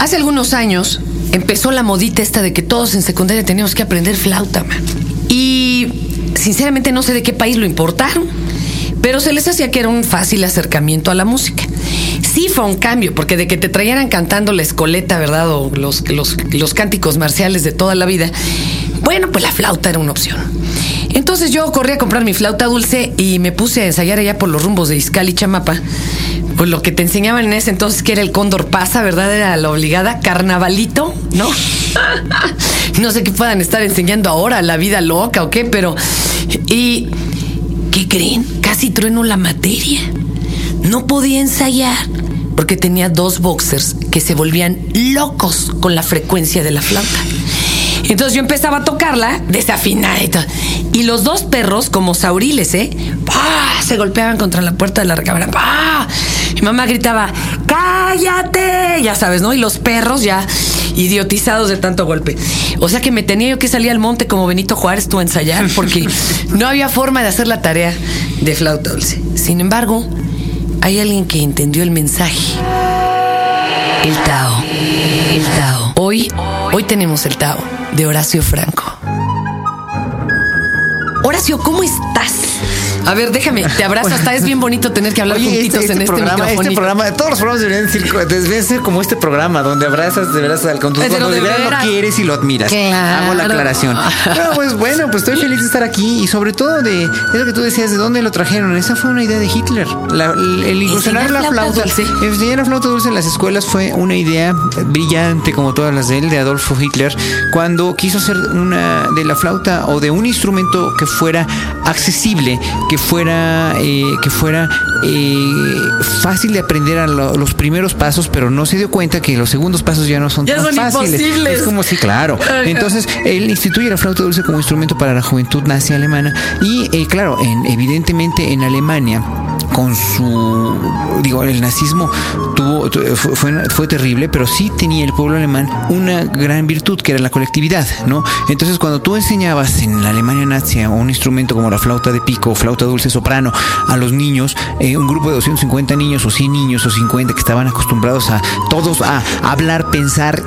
Hace algunos años empezó la modita esta de que todos en secundaria teníamos que aprender flauta, man. Y sinceramente no sé de qué país lo importaron, pero se les hacía que era un fácil acercamiento a la música. Sí fue un cambio, porque de que te trajeran cantando la escoleta, ¿verdad? O los, los, los cánticos marciales de toda la vida, bueno, pues la flauta era una opción. Entonces yo corrí a comprar mi flauta dulce y me puse a ensayar allá por los rumbos de Izcali y Chamapa. Pues lo que te enseñaban en ese entonces que era el cóndor pasa, ¿verdad? Era la obligada. Carnavalito, ¿no? no sé qué puedan estar enseñando ahora, la vida loca o qué, pero. ¿Y qué creen? Casi trueno la materia. No podía ensayar porque tenía dos boxers que se volvían locos con la frecuencia de la flauta. Entonces yo empezaba a tocarla desafinada y todo. Y los dos perros, como sauriles, ¿eh? ¡Pah! Se golpeaban contra la puerta de la recámara. ¡Pah! Mi mamá gritaba, ¡cállate! Ya sabes, ¿no? Y los perros ya idiotizados de tanto golpe. O sea que me tenía yo que salir al monte como Benito Juárez tú a ensayar porque no había forma de hacer la tarea de flauta dulce. Sin embargo, hay alguien que entendió el mensaje. El Tao. El Tao. Hoy, hoy tenemos el Tao de Horacio Franco. Horacio, ¿cómo estás? A ver, déjame, te abrazo. Hasta es bien bonito tener que hablar Oye, juntitos este, este en este programa, micrófono. este programa, todos los programas deberían ser, deberían ser como este programa, donde abrazas de veras al conductor, cuando de veras lo quieres y lo admiras. Claro. Hago la aclaración. Pues bueno, pues estoy feliz de estar aquí y sobre todo de eso que tú decías, de dónde lo trajeron. Esa fue una idea de Hitler. La- el, incursionar la flauta flauta, dulce. enseñar la flauta dulce en las escuelas fue una idea brillante como todas las de él, de Adolfo Hitler, cuando quiso hacer una de la flauta o de un instrumento que fuera accesible, que fuera eh, que fuera eh, fácil de aprender a lo- los primeros pasos, pero no se dio cuenta que los segundos pasos ya no son Ya tan son fáciles. imposibles. Es como si, claro. Entonces, él instituye la flauta dulce como instrumento para la juventud nazi alemana y, eh, claro, en, evidentemente en Alemania con su digo el nazismo tuvo tu- fue, fue, fue terrible pero sí tenía el pueblo alemán una gran virtud que era la colectividad no entonces cuando tú enseñabas en la Alemania nazi un instrumento como la flauta de pico flauta dulce soprano a los niños eh, un grupo de 250 niños o 100 niños o 50 que estaban acostumbrados a todos a hablar pensar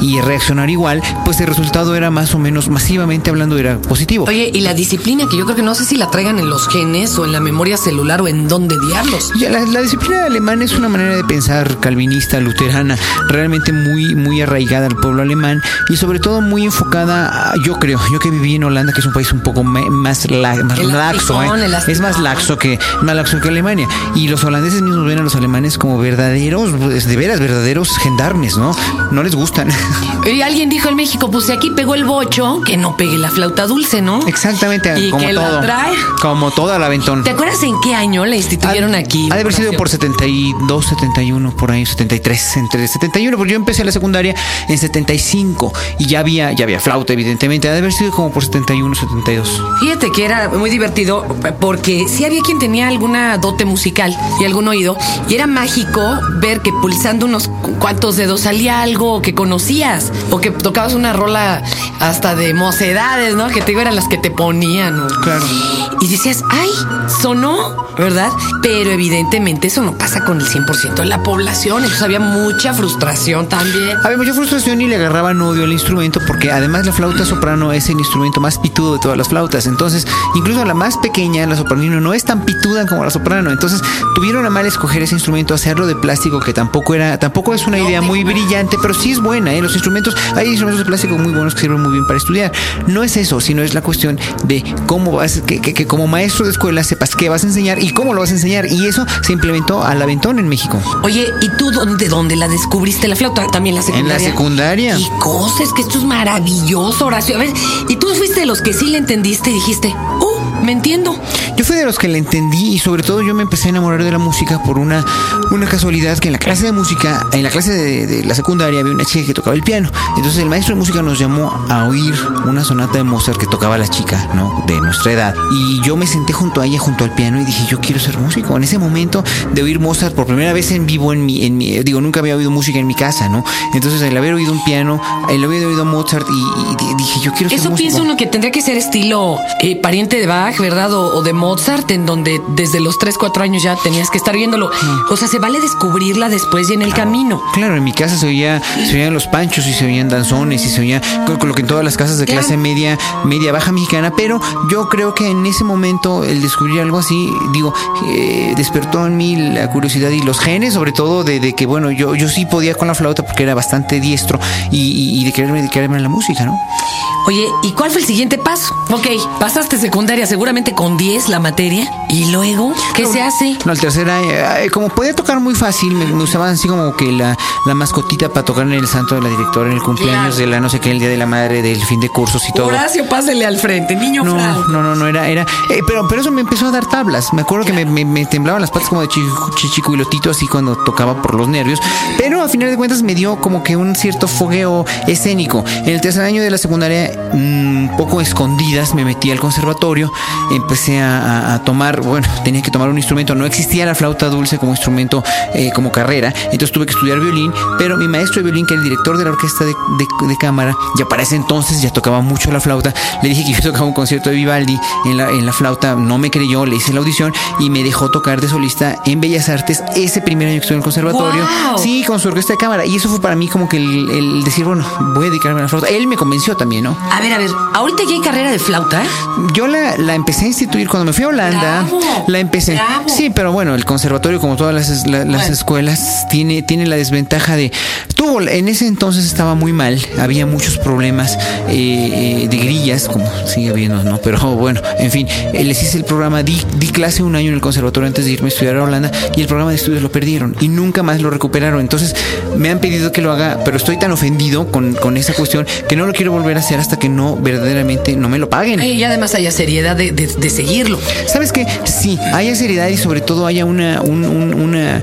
y, y reaccionar igual pues el resultado era más o menos masivamente hablando era positivo. Oye, y la disciplina que yo creo que no sé si la traigan en los genes o en la memoria celular o en dónde diablos. Ya, la, la disciplina alemana es una manera de pensar calvinista, luterana, realmente muy, muy arraigada al pueblo alemán y sobre todo muy enfocada, a- yo creo, yo que viví en Holanda, que es un país un poco me- más, la- más El laxo, ¿eh? el es más laxo que más laxo que Alemania y los holandeses mismos ven a los alemanes como verdaderos, de veras verdaderos gendarmes, ¿no? No les gustan. Y alguien dijo en México, pues si aquí pegó el bocho, que no pegue la flauta dulce, ¿no? Exactamente, Y como que la todo, trae. como toda la aventón. ¿Te acuerdas en qué año la instituyeron aquí? Ha de haber sido por 72, 71, por ahí, 73, entre 71, porque yo empecé la secundaria en 75 y ya había, ya había flauta, evidentemente. Ha de haber sido como por 71, 72. Fíjate que era muy divertido porque sí había quien tenía alguna dote musical y algún oído y era mágico ver que pulsando unos cu- cuantos dedos salía algo que conocías o que tocabas una rola hasta de mocedades, ¿no? Que te digo eran las que te ponían. ¿no? Claro. Y decías, ay, sonó, ¿verdad? Pero evidentemente eso no pasa con el 100% de la población. Entonces había mucha frustración también. Había mucha frustración y le agarraban odio al instrumento porque además la flauta soprano es el instrumento más pitudo de todas las flautas. Entonces, incluso la más pequeña, la sopranino, no es tan pituda como la soprano. Entonces, tuvieron a mal escoger ese instrumento, hacerlo de plástico, que tampoco era, tampoco es una idea muy brillante, pero sí es buena. ¿eh? Los instrumentos, hay instrumentos de plástico muy buenos que sirven muy bien para estudiar. No es eso, sino es la cuestión de cómo vas, que, que- que como maestro de escuela sepas qué vas a enseñar y cómo lo vas a enseñar. Y eso se implementó al aventón en México. Oye, ¿y tú dónde, dónde la descubriste la flauta? También la En secundaria. la secundaria. Y cosas, que esto es maravilloso, Horacio. A ver, y tú fuiste de los que sí le entendiste y dijiste, uh, me entiendo. Yo fui de los que le entendí y sobre todo yo me empecé a enamorar de la música por una, una casualidad que en la clase de música, en la clase de, de la secundaria había una chica que tocaba el piano. Entonces el maestro de música nos llamó a oír una sonata de Mozart que tocaba la chica, ¿no? De nuestra edad. Y yo me senté junto a ella, junto al piano y dije, yo quiero ser músico. En ese momento de oír Mozart por primera vez en vivo en mi, en mi digo, nunca había oído música en mi casa, ¿no? Entonces el haber oído un piano, el haber oído Mozart y, y dije, yo quiero ser Eso músico. piensa uno que tendría que ser estilo eh, pariente de Bach, ¿verdad? O, o de Mozart en donde desde los 3, 4 años ya tenías que estar viéndolo. O sea, se vale descubrirla después y en el camino. Claro, en mi casa se oía, se oían los panchos y se oían danzones y se oía con, lo que en todas las casas de clase media, media baja mexicana, pero yo creo que en ese momento el descubrir algo así, digo, eh, despertó en mí la curiosidad y los genes, sobre todo de, que, bueno, yo, yo sí podía con la flauta porque era bastante diestro y, de quererme dedicarme a la música, ¿no? Oye, ¿y cuál fue el siguiente paso? Ok, pasaste secundaria seguramente con 10 la materia y luego, ¿qué se hace? No, el tercera, eh, eh, como podía tocar muy fácil, me, usaban así como que la, la, mascotita para tocar en el santo de la directora, en el cumpleaños de la no sé qué, el día de la madre, del fin de cursos y todo. Horacio, pásele al frente, niño No, no, no, no, era, era, eh, pero, pero eso me empezó a dar tablas. Me acuerdo que me, me, temblaban las patas como de chichicuilotito así cuando tocaba por los nervios, pero a final de cuentas me dio como que un cierto fogueo escénico. En el tercer año de la secundaria un mm, poco escondidas me metí al conservatorio, empecé a, tomar, bueno, tenía que tomar un instrumento, no existía la flauta dulce como instrumento, eh, como carrera, entonces tuve que estudiar violín, pero mi maestro de violín, que era el director de la orquesta de, cámara, ya para ese entonces ya tocaba mucho la flauta, le dije que yo tocaba un concierto de Vivaldi en la, en la flauta, no me creyó, le hice la audición y me dejó tocar de solista en Bellas Artes ese primer año que estuve en el conservatorio, sí, con su orquesta de cámara, y eso fue para mí como que el, el decir, bueno, voy a dedicarme a la flauta, él me convenció también, ¿no? A ver, a ver, ahorita ya hay carrera de flauta. Yo la, la empecé a instituir cuando me fui a Holanda. la empecé. Sí, pero bueno, el conservatorio, como todas las, las escuelas, tiene, tiene la desventaja de. Tuvo, en ese entonces estaba muy mal. Había muchos problemas eh, eh, de grillas, como sigue habiendo, ¿no? Pero bueno, en fin, eh, les hice el programa, di, di clase un año en el conservatorio antes de irme a estudiar a Holanda y el programa de estudios lo perdieron y nunca más lo recuperaron. Entonces me han pedido que lo haga, pero estoy tan ofendido con, con esa cuestión que no lo quiero volver a hacer hasta que no verdaderamente no me lo paguen. Y además haya seriedad de, seguirlo. ¿Sabes qué? Sí, haya seriedad y sobre todo haya una, una,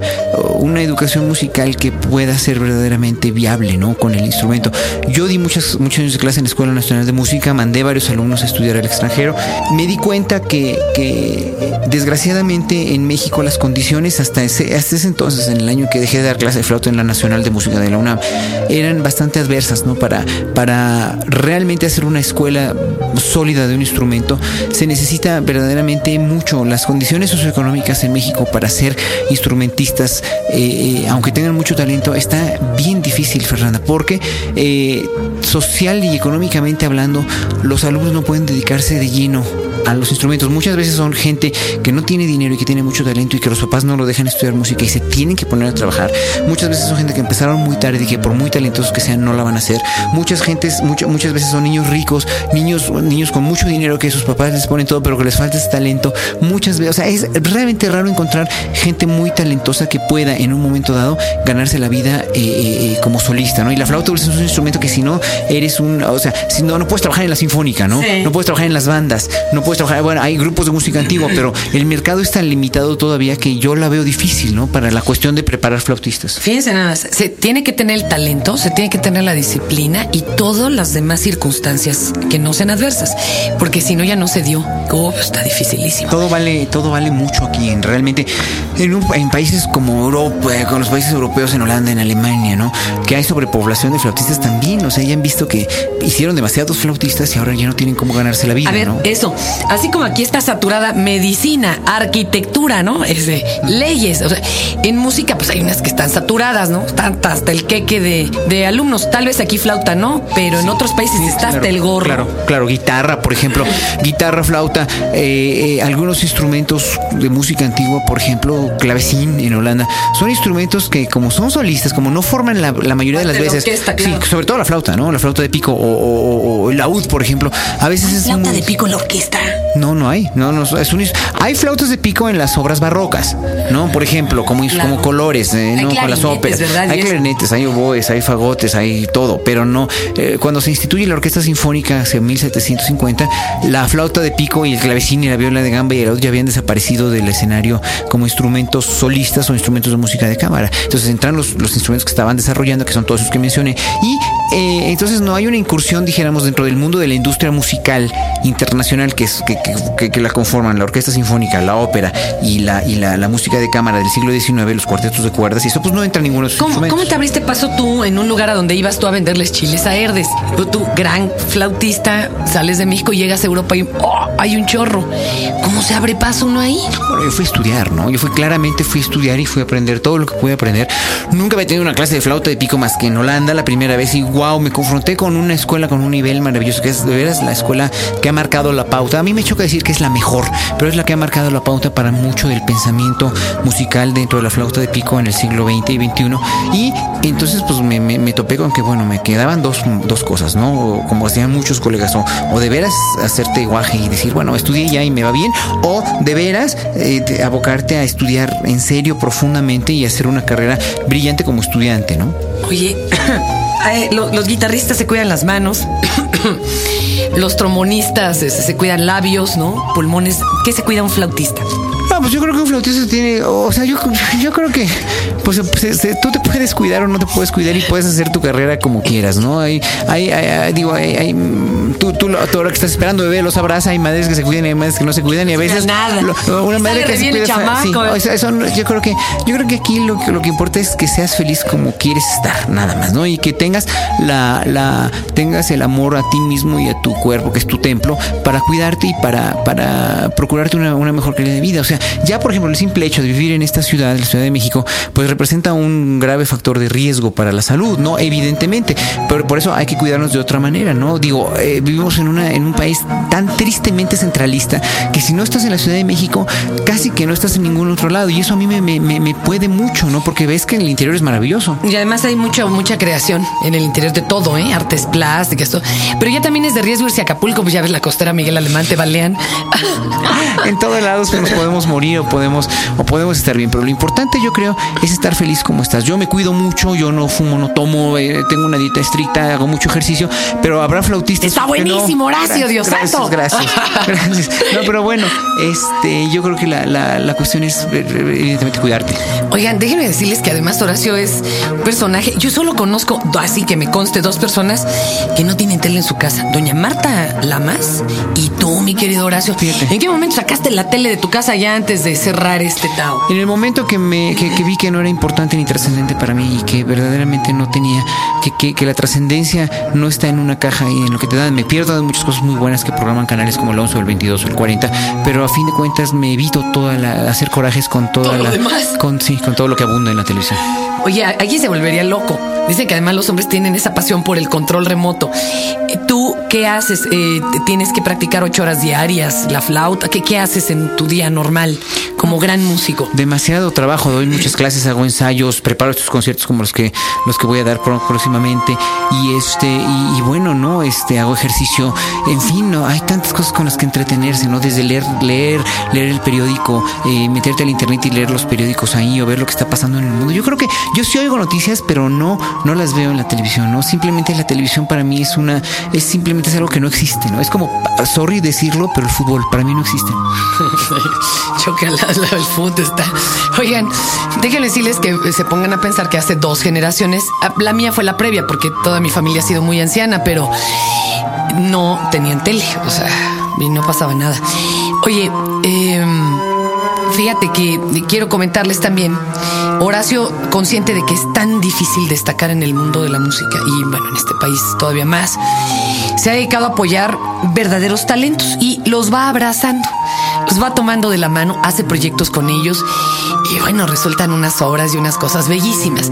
una educación musical que pueda ser verdaderamente viable, ¿no? Con el instrumento. Yo di muchas, muchos años de clase en la Escuela Nacional de Música, mandé varios alumnos a estudiar al extranjero. Me di cuenta que, que desgraciadamente en México las condiciones hasta ese, hasta ese entonces, en el año que dejé de dar clase de flauta en la Nacional de Música de la UNAM, eran bastante adversas, ¿no? Para, para realmente hacer una escuela sólida de un instrumento, se necesita verdaderamente mucho. Las condiciones socioeconómicas en México para ser instrumentistas, eh, eh, aunque tengan mucho talento, está bien difícil, Fernanda, porque eh, social y económicamente hablando, los alumnos no pueden dedicarse de lleno a los instrumentos. Muchas veces son gente que no tiene dinero y que tiene mucho talento y que los papás no lo dejan estudiar música y se tienen que poner a trabajar. Muchas veces son gente que empezaron muy tarde y que por muy talentosos que sean no la van a hacer. Muchas gentes, muchas veces son niños ricos, niños, niños con mucho dinero que sus papás les ponen todo, pero que les falta ese talento. Muchas veces, o sea, es realmente raro encontrar gente muy talentosa que pueda en un momento dado ganarse la vida eh, eh, eh, como solista, ¿no? Y la flauta dulce es un instrumento que si no eres un, o sea, si no, no puedes trabajar en la sinfónica, ¿no? No puedes trabajar en las bandas, no puedes bueno, hay grupos de música antigua, pero el mercado es tan limitado todavía que yo la veo difícil, ¿no? Para la cuestión de preparar flautistas. Fíjense nada más, se tiene que tener el talento, se tiene que tener la disciplina y todas las demás circunstancias que no sean adversas, porque si no ya no se dio. Oh, está dificilísimo. Todo vale, todo vale mucho aquí, en realmente en, en países como Europa, con los países europeos, en Holanda, en Alemania, ¿no? Que hay sobrepoblación de flautistas también, o sea, ya han visto que hicieron demasiados flautistas y ahora ya no tienen cómo ganarse la vida. A ver, eso, así como aquí está saturada medicina, arquitectura, ¿no? Es de leyes. O sea, en música, pues hay unas que están saturadas, ¿no? Tantas hasta el queque de, alumnos. Tal vez aquí flauta, ¿no? Pero en otros países está hasta el gorro. Claro, claro, guitarra, por ejemplo, guitarra, flauta, eh, eh, algunos instrumentos de música antigua, por ejemplo, clavecín en Holanda, son instrumentos que como son solistas, como no forman la, mayoría de las veces, sí, sobre todo la flauta, ¿no? La flauta de pico o, el laúd, por ejemplo, a veces es flauta de pico en la orquesta. No, no hay. No, no, es un, hay flautas de pico en las obras barrocas, ¿no? Por ejemplo, como, como colores, eh, ¿no? Con las óperas. Hay clarinetes, hay oboes, hay fagotes, hay todo, pero no. Eh, cuando se instituye la orquesta sinfónica hace 1750, la flauta de pico y el clavecín y la viola de gamba y el laúd ya habían desaparecido del escenario como instrumentos solistas o instrumentos de música de cámara. Entonces entran los, los instrumentos que estaban desarrollando, que son todos esos que mencioné, y eh, entonces no hay una incursión, dijéramos, dentro del mundo de la industria musical internacional que, es, que, que, la conforman la orquesta sinfónica, la ópera y la, y la, la, música de cámara del siglo XIX, los cuartetos de cuerdas, y eso pues no entra ninguno de esos ¿Cómo, ¿Cómo te abriste paso tú en un lugar a donde ibas tú a venderles chiles a Herdes? Tú, gran flautista, sales de México, llegas a Europa y oh, hay un chorro. ¿Cómo se abre paso uno ahí? Bueno, yo fui a estudiar, ¿no? Yo fui claramente fui a estudiar y fui a aprender todo lo que pude aprender. Nunca había tenido una clase de flauta de pico más que en Holanda la primera vez y wow, me confronté con una escuela con un nivel maravilloso, que es de veras la escuela que ha marcado la pauta. A mí me choca decir que es la mejor, pero es la que ha marcado la pauta para mucho del pensamiento musical dentro de la flauta de pico en el siglo XX y XXI. Y entonces pues me, topé con que, bueno, me quedaban dos, dos cosas, ¿no? como hacían muchos colegas, o, o de veras hacerte guaje y decir, bueno, estudié ya y me va bien, o de veras eh, abocarte a estudiar en serio, profundamente y hacer una carrera brillante como estudiante, ¿no? Oye, eh, los guitarristas se cuidan las manos, los trombonistas se, se cuidan labios, ¿no? Pulmones. ¿Qué se cuida un flautista? pues yo creo que un flautista tiene, o sea, yo, yo creo que pues, tú te puedes cuidar o no te puedes cuidar y puedes hacer tu carrera como quieras, ¿no? Hay, hay, digo, hay, tú, tú, tú, ahora que estás esperando bebé lo sabrás, hay madres que se cuidan y hay madres que no se cuidan y a veces nada. una madre que se cuida, sí, o sea, eso, yo creo que yo creo que aquí lo que lo que importa es que seas feliz como quieres estar, nada más, ¿no? Y que tengas la la tengas el amor a ti mismo y a tu cuerpo, que es tu templo, para cuidarte y para para procurarte una, una mejor calidad de vida, o sea, ya, por ejemplo, el simple hecho de vivir en esta ciudad, la Ciudad de México, pues representa un grave factor de riesgo para la salud, ¿no? Evidentemente, pero por eso hay que cuidarnos de otra manera, ¿no? Digo, eh, vivimos en, una, en un país tan tristemente centralista que si no estás en la Ciudad de México, casi que no estás en ningún otro lado. Y eso a mí me, me, me puede mucho, ¿no? Porque ves que en el interior es maravilloso. Y además hay mucha, mucha creación en el interior de todo, ¿eh? Artes plásticas, todo. Pero ya también es de riesgo irse a Acapulco, pues ya ves la costera Miguel Alemán, te balean. en todos lados nos podemos morir o podemos, o podemos estar bien. Pero lo importante, yo creo, es estar feliz como estás. Yo me cuido mucho, yo no fumo, no tomo, eh, tengo una dieta estricta, hago mucho ejercicio, pero habrá flautistas. Está buenísimo, Horacio, Dios gracias, santo. Gracias, gracias. No, pero bueno, este, yo creo que la, la, la cuestión es eh, evidentemente cuidarte. Oigan, déjenme decirles que además Horacio es un personaje. Yo solo conozco, así que me conste, dos personas que no tienen tele en su casa. Doña Marta Lamas y tú, mi querido Horacio. Fíjate. ¿En qué momento sacaste la tele de tu casa ya antes de cerrar este Tao? En el momento que me que, vi que no era importante ni trascendente para mí y que verdaderamente no tenía, que, que, la trascendencia no está en una caja y en lo que te dan. Me pierdo de muchas cosas muy buenas que programan canales como el 11 o el 22 o el 40, pero a fin de cuentas me evito toda la hacer corajes con toda la con sí, con todo lo que abunda en la televisión. Oye, aquí se volvería loco. Dicen que además los hombres tienen esa pasión por el control remoto. ¿Tú qué haces? Eh, ¿Tienes que practicar ocho horas diarias? ¿La flauta? ¿Qué, ¿Qué haces en tu día normal como gran músico? Demasiado trabajo. Doy muchas clases, hago ensayos, preparo estos conciertos como los que, los que voy a dar próximamente. Y este, y, bueno, ¿no? Este, hago ejercicio. En fin, ¿no? Hay tantas cosas con las que entretenerse, ¿no? Desde leer, leer, leer el periódico, eh, meterte al internet y leer los periódicos ahí o ver lo que está pasando en el mundo. Yo creo que yo sí oigo noticias, pero no, no las veo en la televisión, ¿no? Simplemente la televisión para mí es una, es simplemente es algo que no existe, ¿no? Es como, sorry decirlo, pero el fútbol para mí no existe. Chocolate, el fútbol está. Oigan, déjenme decirles que se pongan a pensar que hace dos generaciones, ah, la mía fue la previa, porque toda mi familia ha sido muy anciana, pero no tenían tele, o sea, y no pasaba nada. Oye, eh Fíjate que quiero comentarles también, Horacio, consciente de que es tan difícil destacar en el mundo de la música y bueno, en este país todavía más, se ha dedicado a apoyar verdaderos talentos y los va abrazando, los va tomando de la mano, hace proyectos con ellos y bueno, resultan unas obras y unas cosas bellísimas.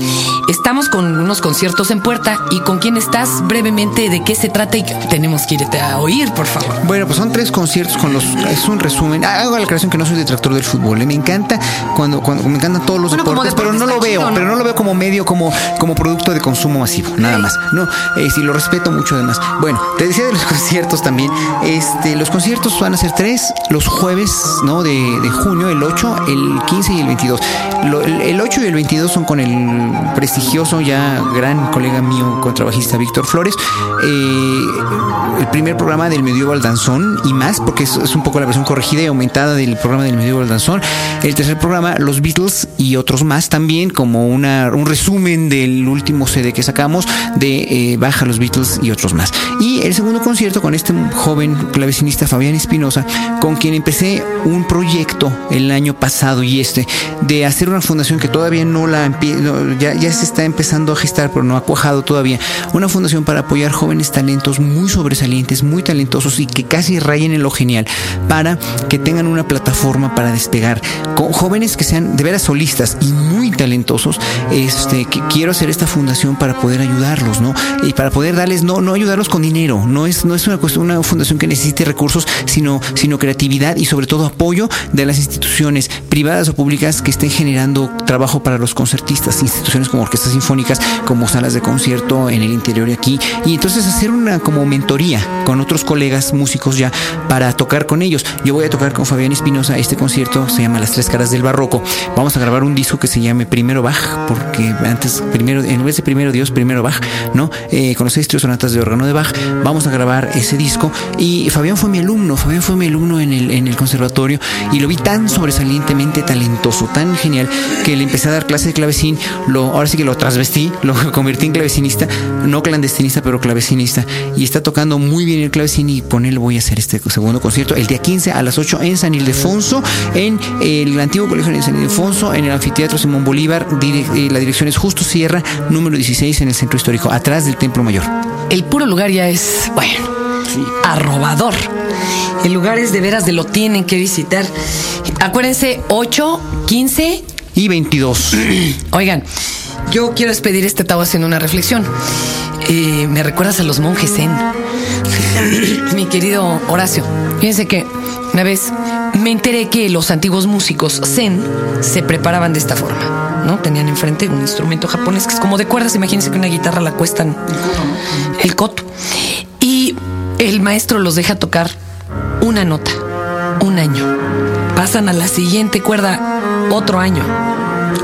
Estamos con unos conciertos en puerta y con quién estás brevemente de qué se trata y tenemos que irte a oír, por favor. Bueno, pues son tres conciertos con los es un resumen. Hago la creación que no soy detractor del fútbol, ¿eh? me encanta cuando cuando me encantan todos los deportes, pero no lo veo, pero no lo veo como medio como como producto de consumo masivo, nada más. No, eh, sí lo respeto mucho además. Bueno, te decía de los conciertos también. Este, los conciertos van a ser tres los jueves, ¿no? De, de junio, el 8, el 15 y el 22 22. el, 8 y el 22 son con el prestigioso, ya gran colega mío, contrabajista Víctor Flores. Eh, el primer programa del Medieval Danzón y más, porque es, un poco la versión corregida y aumentada del programa del Medieval Danzón. El tercer programa, Los Beatles y otros más también, como una, un resumen del último CD que sacamos de eh, Baja los Beatles y otros más. Y el segundo concierto con este joven clavecinista Fabián Espinosa, con quien empecé un proyecto el año pasado y este, de hacer una fundación que todavía no la ya, ya se está empezando a gestar, pero no ha cuajado todavía. Una fundación para apoyar jóvenes talentos muy sobresalientes, muy talentosos y que casi rayen en lo genial, para que tengan una plataforma para despegar. Con jóvenes que sean de veras solistas y muy talentosos, este, que quiero hacer esta fundación para poder ayudarlos, ¿no? Y para poder darles, no, no ayudarlos con dinero, no es, no es una una fundación que necesite recursos, sino, sino creatividad y sobre todo apoyo de las instituciones privadas o públicas que estén generando trabajo para los concertistas, instituciones como orquestas sinfónicas, como salas de concierto en el interior y aquí, y entonces hacer una como mentoría con otros colegas músicos ya para tocar con ellos. Yo voy a tocar con Fabián Espinosa, este concierto se llama Las Tres Caras del Barroco. Vamos a grabar un disco que se llame Primero Bach, porque antes, primero, en vez de primero Dios, primero Bach, ¿no? Eh, con los seis sonatas de órgano de Bach, vamos a grabar ese disco. Y Fabián fue mi alumno, Fabián fue mi alumno en el, en el conservatorio y lo vi tan sobresalientemente talentoso, tan genial, que le empecé a dar clase de clavecín, lo, ahora sí que lo trasvestí, lo convertí en clavecinista, no clandestinista, pero clavecinista, y está tocando muy bien el clavecín y con él voy a hacer este segundo concierto, el día 15 a las 8 en San Ildefonso, en el antiguo colegio de San Ildefonso, en el anfiteatro Simón Bolívar, eh, la dirección es Justo Sierra, número 16 en el centro histórico, atrás del Templo Mayor. El puro lugar ya es, bueno, arrobador. El lugar es de veras de lo tienen que visitar. Acuérdense, 8, 15 y 22. Oigan, yo quiero despedir este tabo haciendo una reflexión. Eh, me recuerdas a los monjes Zen. Mi querido Horacio, fíjense que una vez me enteré que los antiguos músicos Zen se preparaban de esta forma. ¿no? Tenían enfrente un instrumento japonés que es como de cuerdas. Imagínense que una guitarra la cuestan el coto. El maestro los deja tocar una nota, un año. Pasan a la siguiente cuerda otro año.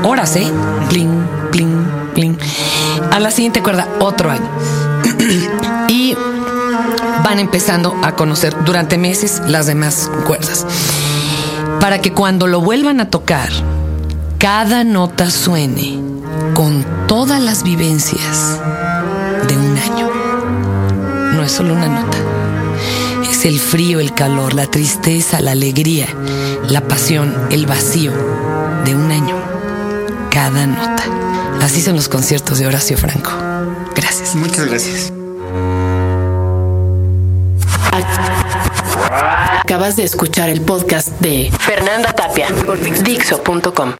Horas, ¿eh? Pling, pling, pling. A la siguiente cuerda otro año. y van empezando a conocer durante meses las demás cuerdas. Para que cuando lo vuelvan a tocar, cada nota suene con todas las vivencias de un año. No es solo una nota. Es el frío, el calor, la tristeza, la alegría, la pasión, el vacío de un año. Cada nota. Así son los conciertos de Horacio Franco. Gracias. Muchas gracias. Acabas de escuchar el podcast de Fernanda Tapia por Dixo.com.